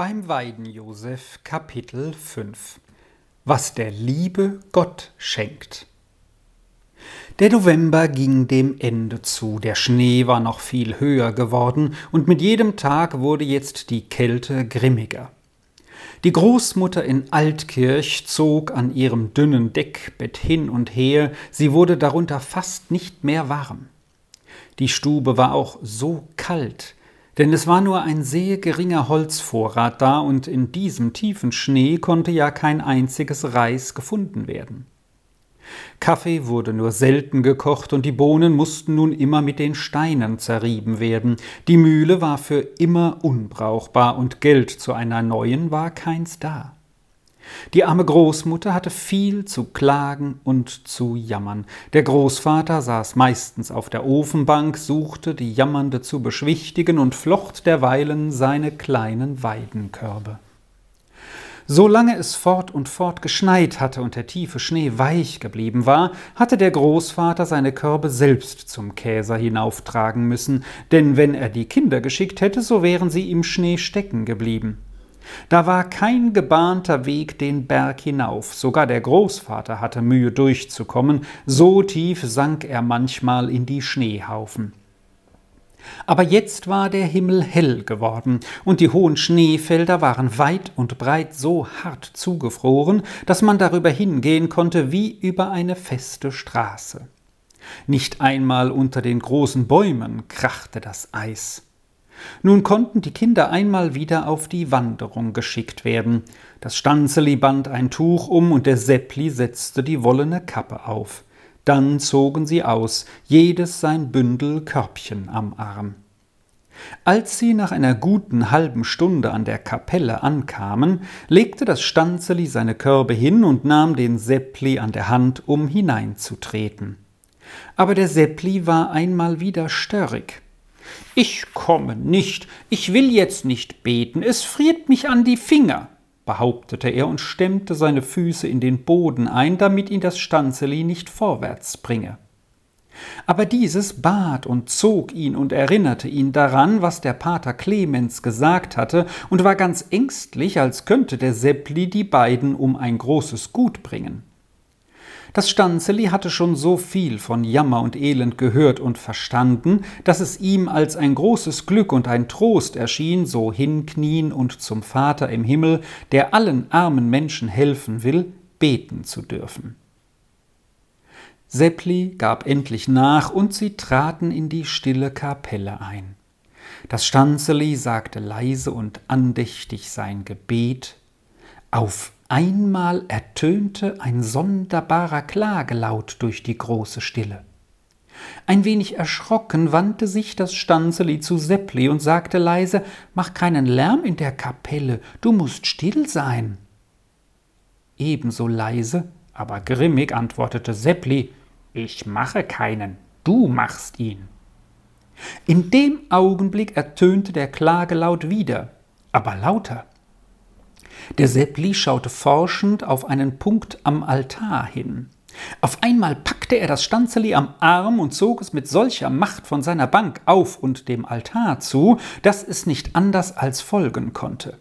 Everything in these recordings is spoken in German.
Beim Weidenjosef Kapitel 5 Was der liebe Gott schenkt Der November ging dem Ende zu, der Schnee war noch viel höher geworden, und mit jedem Tag wurde jetzt die Kälte grimmiger. Die Großmutter in Altkirch zog an ihrem dünnen Deckbett hin und her, sie wurde darunter fast nicht mehr warm. Die Stube war auch so kalt, denn es war nur ein sehr geringer Holzvorrat da, und in diesem tiefen Schnee konnte ja kein einziges Reis gefunden werden. Kaffee wurde nur selten gekocht, und die Bohnen mussten nun immer mit den Steinen zerrieben werden. Die Mühle war für immer unbrauchbar, und Geld zu einer neuen war keins da. Die arme Großmutter hatte viel zu klagen und zu jammern. Der Großvater saß meistens auf der Ofenbank, suchte die Jammernde zu beschwichtigen und flocht derweilen seine kleinen Weidenkörbe. Solange es fort und fort geschneit hatte und der tiefe Schnee weich geblieben war, hatte der Großvater seine Körbe selbst zum Käser hinauftragen müssen, denn wenn er die Kinder geschickt hätte, so wären sie im Schnee stecken geblieben. Da war kein gebahnter Weg den Berg hinauf, sogar der Großvater hatte Mühe durchzukommen, so tief sank er manchmal in die Schneehaufen. Aber jetzt war der Himmel hell geworden, und die hohen Schneefelder waren weit und breit so hart zugefroren, dass man darüber hingehen konnte wie über eine feste Straße. Nicht einmal unter den großen Bäumen krachte das Eis. Nun konnten die Kinder einmal wieder auf die Wanderung geschickt werden. Das Stanzeli band ein Tuch um und der Seppli setzte die wollene Kappe auf. Dann zogen sie aus, jedes sein Bündel Körbchen am Arm. Als sie nach einer guten halben Stunde an der Kapelle ankamen, legte das Stanzeli seine Körbe hin und nahm den Seppli an der Hand, um hineinzutreten. Aber der Seppli war einmal wieder störrig. Ich komme nicht, ich will jetzt nicht beten, es friert mich an die Finger, behauptete er und stemmte seine Füße in den Boden ein, damit ihn das Stanzeli nicht vorwärts bringe. Aber dieses bat und zog ihn und erinnerte ihn daran, was der Pater Clemens gesagt hatte, und war ganz ängstlich, als könnte der Seppli die beiden um ein großes Gut bringen. Das Stanzeli hatte schon so viel von Jammer und Elend gehört und verstanden, dass es ihm als ein großes Glück und ein Trost erschien, so hinknien und zum Vater im Himmel, der allen armen Menschen helfen will, beten zu dürfen. Seppli gab endlich nach, und sie traten in die stille Kapelle ein. Das Stanzeli sagte leise und andächtig sein Gebet. Auf Einmal ertönte ein sonderbarer Klagelaut durch die große Stille. Ein wenig erschrocken wandte sich das Stanzeli zu Seppli und sagte leise: Mach keinen Lärm in der Kapelle, du musst still sein. Ebenso leise, aber grimmig antwortete Seppli: Ich mache keinen, du machst ihn. In dem Augenblick ertönte der Klagelaut wieder, aber lauter. Der Seppli schaute forschend auf einen Punkt am Altar hin. Auf einmal packte er das Stanzeli am Arm und zog es mit solcher Macht von seiner Bank auf und dem Altar zu, dass es nicht anders als folgen konnte.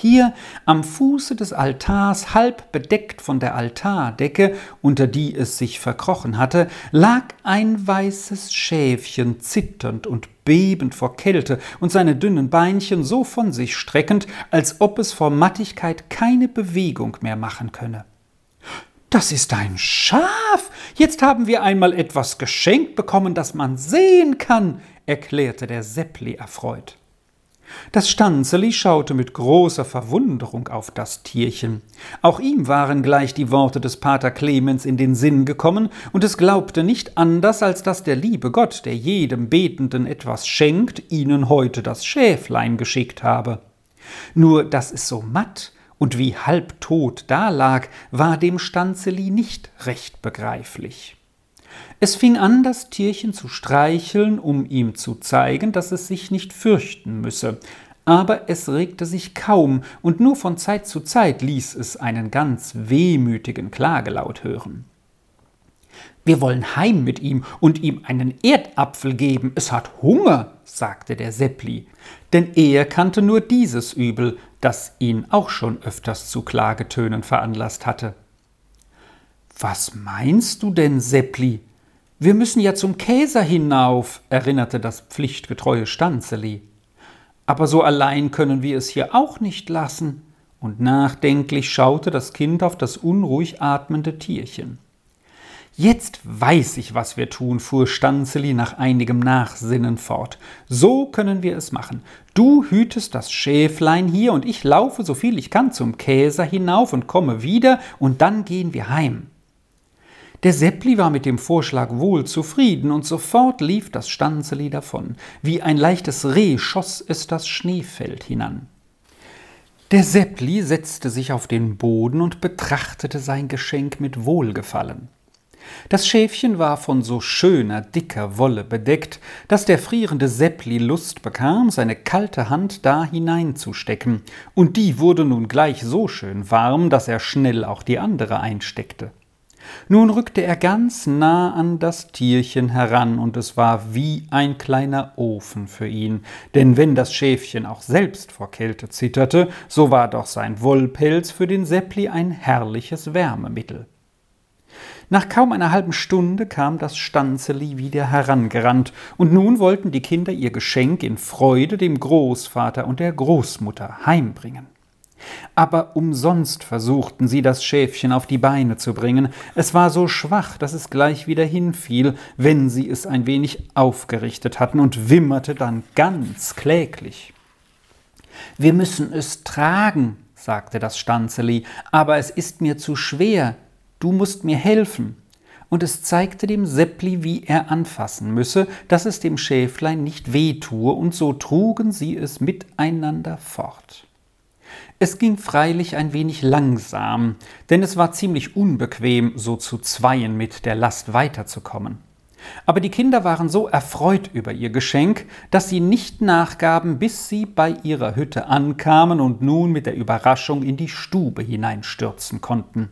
Hier am Fuße des Altars, halb bedeckt von der Altardecke, unter die es sich verkrochen hatte, lag ein weißes Schäfchen zitternd und bebend vor Kälte und seine dünnen Beinchen so von sich streckend, als ob es vor Mattigkeit keine Bewegung mehr machen könne. Das ist ein Schaf. Jetzt haben wir einmal etwas geschenkt bekommen, das man sehen kann, erklärte der Seppli erfreut. Das Stanzeli schaute mit großer Verwunderung auf das Tierchen. Auch ihm waren gleich die Worte des Pater Clemens in den Sinn gekommen, und es glaubte nicht anders, als dass der liebe Gott, der jedem Betenden etwas schenkt, ihnen heute das Schäflein geschickt habe. Nur dass es so matt und wie halbtot dalag, war dem Stanzeli nicht recht begreiflich. Es fing an, das Tierchen zu streicheln, um ihm zu zeigen, dass es sich nicht fürchten müsse, aber es regte sich kaum, und nur von Zeit zu Zeit ließ es einen ganz wehmütigen Klagelaut hören. Wir wollen heim mit ihm und ihm einen Erdapfel geben. Es hat Hunger, sagte der Seppli, denn er kannte nur dieses Übel, das ihn auch schon öfters zu Klagetönen veranlasst hatte. Was meinst du denn, Seppli? Wir müssen ja zum Käser hinauf, erinnerte das pflichtgetreue Stanzeli. Aber so allein können wir es hier auch nicht lassen. Und nachdenklich schaute das Kind auf das unruhig atmende Tierchen. Jetzt weiß ich, was wir tun, fuhr Stanzeli nach einigem Nachsinnen fort. So können wir es machen. Du hütest das Schäflein hier und ich laufe so viel ich kann zum Käser hinauf und komme wieder und dann gehen wir heim. Der Seppli war mit dem Vorschlag wohl zufrieden und sofort lief das Stanzeli davon. Wie ein leichtes Reh schoss es das Schneefeld hinan. Der Seppli setzte sich auf den Boden und betrachtete sein Geschenk mit Wohlgefallen. Das Schäfchen war von so schöner, dicker Wolle bedeckt, dass der frierende Seppli Lust bekam, seine kalte Hand da hineinzustecken, und die wurde nun gleich so schön warm, dass er schnell auch die andere einsteckte. Nun rückte er ganz nah an das Tierchen heran, und es war wie ein kleiner Ofen für ihn, denn wenn das Schäfchen auch selbst vor Kälte zitterte, so war doch sein Wollpelz für den Seppli ein herrliches Wärmemittel. Nach kaum einer halben Stunde kam das Stanzeli wieder herangerannt, und nun wollten die Kinder ihr Geschenk in Freude dem Großvater und der Großmutter heimbringen. Aber umsonst versuchten sie, das Schäfchen auf die Beine zu bringen. Es war so schwach, dass es gleich wieder hinfiel, wenn sie es ein wenig aufgerichtet hatten und wimmerte dann ganz kläglich. Wir müssen es tragen, sagte das Stanzeli, aber es ist mir zu schwer, du musst mir helfen. Und es zeigte dem Seppli, wie er anfassen müsse, dass es dem Schäflein nicht wehtue, und so trugen sie es miteinander fort. Es ging freilich ein wenig langsam, denn es war ziemlich unbequem, so zu zweien mit der Last weiterzukommen. Aber die Kinder waren so erfreut über ihr Geschenk, dass sie nicht nachgaben, bis sie bei ihrer Hütte ankamen und nun mit der Überraschung in die Stube hineinstürzen konnten.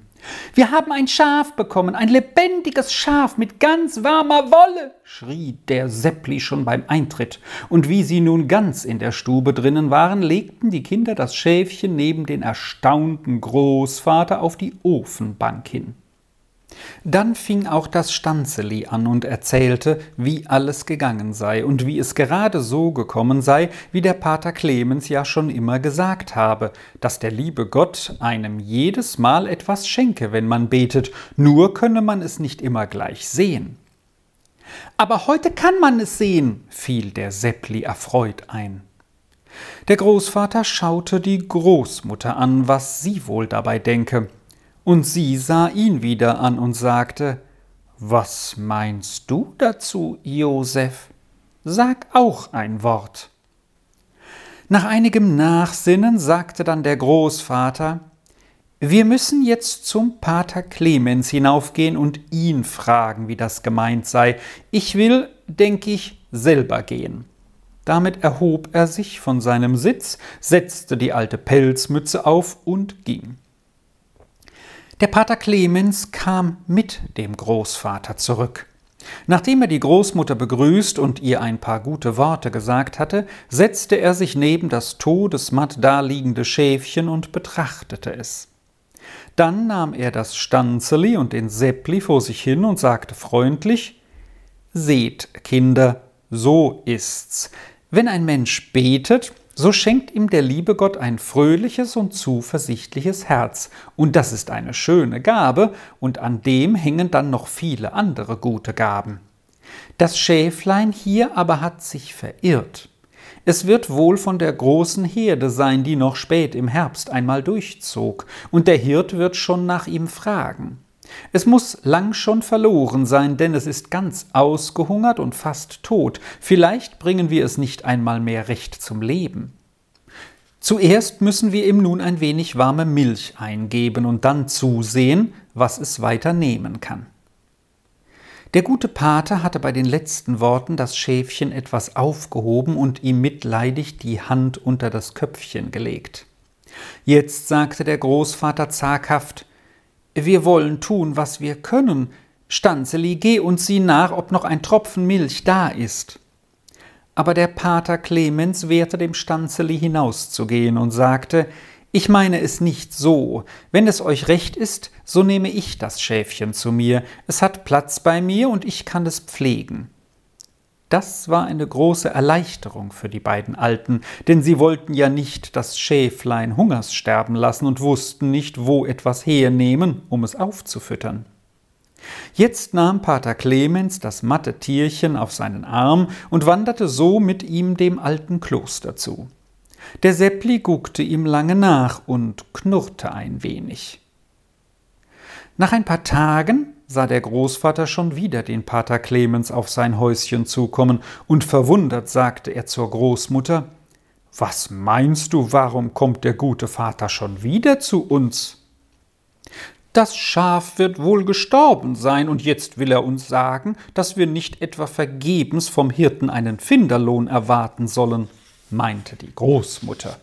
Wir haben ein Schaf bekommen, ein lebendiges Schaf mit ganz warmer Wolle, schrie der Seppli schon beim Eintritt. Und wie sie nun ganz in der Stube drinnen waren, legten die Kinder das Schäfchen neben den erstaunten Großvater auf die Ofenbank hin. Dann fing auch das Stanzeli an und erzählte, wie alles gegangen sei und wie es gerade so gekommen sei, wie der Pater Clemens ja schon immer gesagt habe, dass der liebe Gott einem jedes Mal etwas schenke, wenn man betet, nur könne man es nicht immer gleich sehen. Aber heute kann man es sehen, fiel der Seppli erfreut ein. Der Großvater schaute die Großmutter an, was sie wohl dabei denke, und sie sah ihn wieder an und sagte, Was meinst du dazu, Josef? Sag auch ein Wort. Nach einigem Nachsinnen sagte dann der Großvater, wir müssen jetzt zum Pater Clemens hinaufgehen und ihn fragen, wie das gemeint sei. Ich will, denk ich, selber gehen. Damit erhob er sich von seinem Sitz, setzte die alte Pelzmütze auf und ging. Der Pater Clemens kam mit dem Großvater zurück. Nachdem er die Großmutter begrüßt und ihr ein paar gute Worte gesagt hatte, setzte er sich neben das todesmatt daliegende Schäfchen und betrachtete es. Dann nahm er das Stanzeli und den Seppli vor sich hin und sagte freundlich Seht, Kinder, so ist's. Wenn ein Mensch betet, so schenkt ihm der liebe Gott ein fröhliches und zuversichtliches Herz, und das ist eine schöne Gabe, und an dem hängen dann noch viele andere gute Gaben. Das Schäflein hier aber hat sich verirrt. Es wird wohl von der großen Herde sein, die noch spät im Herbst einmal durchzog, und der Hirt wird schon nach ihm fragen. Es muss lang schon verloren sein, denn es ist ganz ausgehungert und fast tot. Vielleicht bringen wir es nicht einmal mehr recht zum Leben. Zuerst müssen wir ihm nun ein wenig warme Milch eingeben und dann zusehen, was es weiter nehmen kann. Der gute Pater hatte bei den letzten Worten das Schäfchen etwas aufgehoben und ihm mitleidig die Hand unter das Köpfchen gelegt. Jetzt sagte der Großvater zaghaft, wir wollen tun, was wir können, Stanzeli, geh und sieh nach, ob noch ein Tropfen Milch da ist. Aber der Pater Clemens wehrte dem Stanzeli hinauszugehen und sagte, ich meine es nicht so. Wenn es euch recht ist, so nehme ich das Schäfchen zu mir. Es hat Platz bei mir und ich kann es pflegen. Das war eine große Erleichterung für die beiden Alten, denn sie wollten ja nicht das Schäflein Hungers sterben lassen und wussten nicht, wo etwas hernehmen, um es aufzufüttern. Jetzt nahm Pater Clemens das matte Tierchen auf seinen Arm und wanderte so mit ihm dem alten Kloster zu. Der Seppli guckte ihm lange nach und knurrte ein wenig. Nach ein paar Tagen sah der Großvater schon wieder den Pater Clemens auf sein Häuschen zukommen, und verwundert sagte er zur Großmutter Was meinst du, warum kommt der gute Vater schon wieder zu uns? Das Schaf wird wohl gestorben sein, und jetzt will er uns sagen, dass wir nicht etwa vergebens vom Hirten einen Finderlohn erwarten sollen, meinte die Großmutter.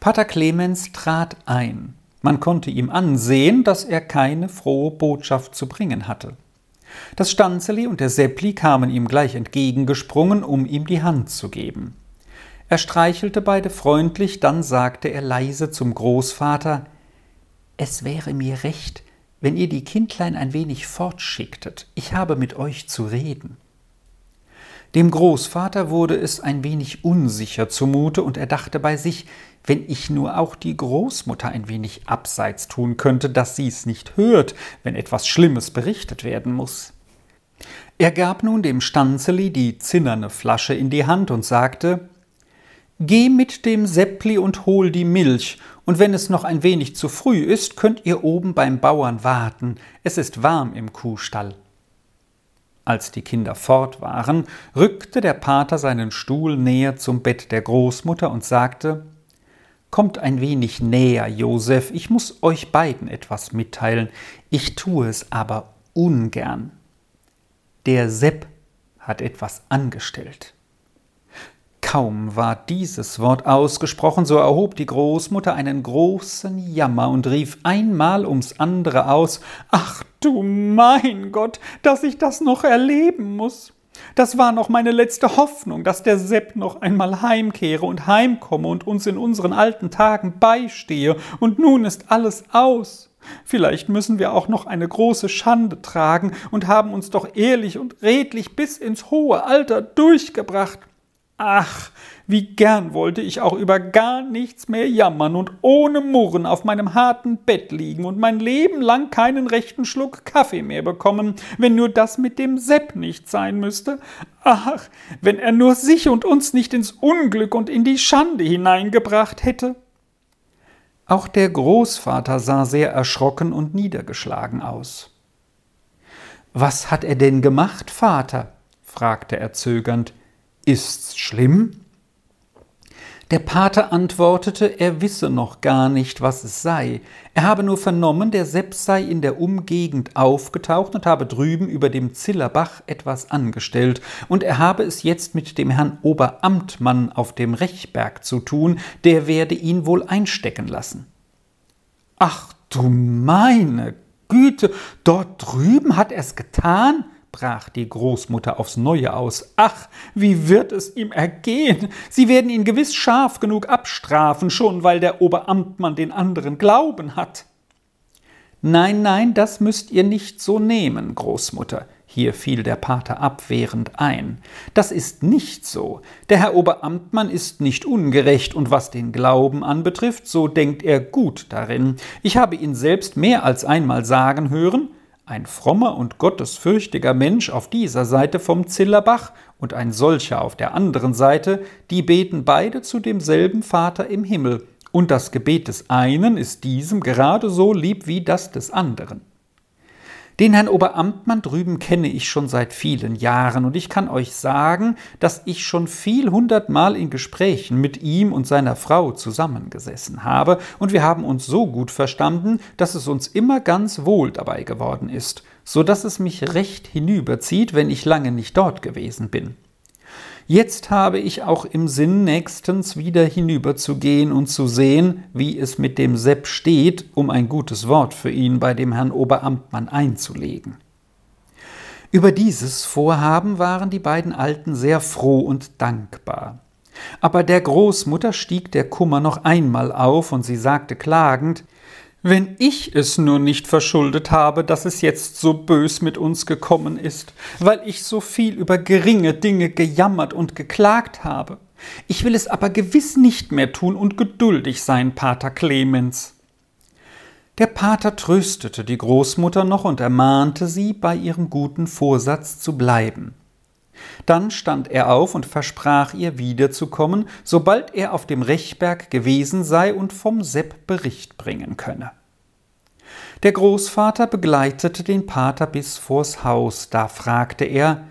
Pater Clemens trat ein, man konnte ihm ansehen, dass er keine frohe Botschaft zu bringen hatte. Das Stanzeli und der Seppli kamen ihm gleich entgegengesprungen, um ihm die Hand zu geben. Er streichelte beide freundlich, dann sagte er leise zum Großvater Es wäre mir recht, wenn ihr die Kindlein ein wenig fortschicktet, ich habe mit euch zu reden. Dem Großvater wurde es ein wenig unsicher zumute, und er dachte bei sich, wenn ich nur auch die Großmutter ein wenig abseits tun könnte, dass sie's nicht hört, wenn etwas Schlimmes berichtet werden muss. Er gab nun dem Stanzeli die zinnerne Flasche in die Hand und sagte Geh mit dem Seppli und hol die Milch, und wenn es noch ein wenig zu früh ist, könnt ihr oben beim Bauern warten, es ist warm im Kuhstall. Als die Kinder fort waren, rückte der Pater seinen Stuhl näher zum Bett der Großmutter und sagte Kommt ein wenig näher, Josef, ich muss euch beiden etwas mitteilen, ich tue es aber ungern. Der Sepp hat etwas angestellt. Kaum war dieses Wort ausgesprochen, so erhob die Großmutter einen großen Jammer und rief einmal ums andere aus Ach du mein Gott, dass ich das noch erleben muss. Das war noch meine letzte Hoffnung, dass der Sepp noch einmal heimkehre und heimkomme und uns in unseren alten Tagen beistehe, und nun ist alles aus. Vielleicht müssen wir auch noch eine große Schande tragen und haben uns doch ehrlich und redlich bis ins hohe Alter durchgebracht. Ach, wie gern wollte ich auch über gar nichts mehr jammern und ohne Murren auf meinem harten Bett liegen und mein Leben lang keinen rechten Schluck Kaffee mehr bekommen, wenn nur das mit dem Sepp nicht sein müsste. Ach, wenn er nur sich und uns nicht ins Unglück und in die Schande hineingebracht hätte. Auch der Großvater sah sehr erschrocken und niedergeschlagen aus. Was hat er denn gemacht, Vater? fragte er zögernd. Ist's schlimm? Der Pater antwortete, er wisse noch gar nicht, was es sei. Er habe nur vernommen, der Sepp sei in der Umgegend aufgetaucht und habe drüben über dem Zillerbach etwas angestellt, und er habe es jetzt mit dem Herrn Oberamtmann auf dem Rechberg zu tun, der werde ihn wohl einstecken lassen. Ach du meine Güte, dort drüben hat er's getan? Brach die Großmutter aufs Neue aus. Ach, wie wird es ihm ergehen? Sie werden ihn gewiss scharf genug abstrafen, schon weil der Oberamtmann den anderen Glauben hat. Nein, nein, das müsst ihr nicht so nehmen, Großmutter. Hier fiel der Pater abwehrend ein. Das ist nicht so. Der Herr Oberamtmann ist nicht ungerecht, und was den Glauben anbetrifft, so denkt er gut darin. Ich habe ihn selbst mehr als einmal sagen hören, ein frommer und gottesfürchtiger Mensch auf dieser Seite vom Zillerbach und ein solcher auf der anderen Seite, die beten beide zu demselben Vater im Himmel, und das Gebet des einen ist diesem gerade so lieb wie das des anderen. Den Herrn Oberamtmann drüben kenne ich schon seit vielen Jahren, und ich kann euch sagen, dass ich schon viel hundertmal in Gesprächen mit ihm und seiner Frau zusammengesessen habe, und wir haben uns so gut verstanden, dass es uns immer ganz wohl dabei geworden ist, so dass es mich recht hinüberzieht, wenn ich lange nicht dort gewesen bin. Jetzt habe ich auch im Sinn, nächstens wieder hinüberzugehen und zu sehen, wie es mit dem Sepp steht, um ein gutes Wort für ihn bei dem Herrn Oberamtmann einzulegen. Über dieses Vorhaben waren die beiden Alten sehr froh und dankbar. Aber der Großmutter stieg der Kummer noch einmal auf, und sie sagte klagend Wenn ich es nur nicht verschuldet habe, dass es jetzt so bös mit uns gekommen ist, weil ich so viel über geringe Dinge gejammert und geklagt habe. Ich will es aber gewiss nicht mehr tun und geduldig sein, Pater Clemens. Der Pater tröstete die Großmutter noch und ermahnte sie, bei ihrem guten Vorsatz zu bleiben. Dann stand er auf und versprach ihr wiederzukommen, sobald er auf dem Rechberg gewesen sei und vom Sepp Bericht bringen könne. Der Großvater begleitete den Pater bis vors Haus, da fragte er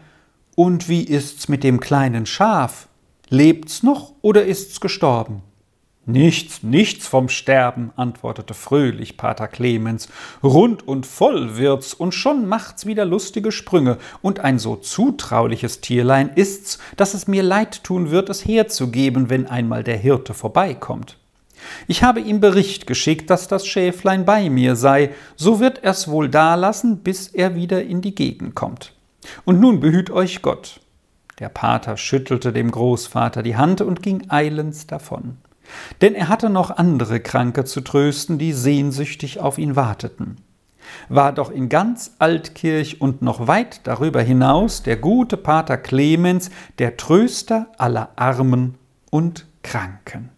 Und wie ist's mit dem kleinen Schaf? Lebt's noch oder ist's gestorben? Nichts, nichts vom Sterben, antwortete fröhlich Pater Clemens. Rund und voll wird's, und schon macht's wieder lustige Sprünge, und ein so zutrauliches Tierlein ist's, dass es mir leid tun wird, es herzugeben, wenn einmal der Hirte vorbeikommt. Ich habe ihm Bericht geschickt, dass das Schäflein bei mir sei, so wird er's wohl dalassen, bis er wieder in die Gegend kommt. Und nun behüt euch Gott. Der Pater schüttelte dem Großvater die Hand und ging eilends davon denn er hatte noch andere Kranke zu trösten, die sehnsüchtig auf ihn warteten. War doch in ganz Altkirch und noch weit darüber hinaus der gute Pater Clemens der Tröster aller Armen und Kranken.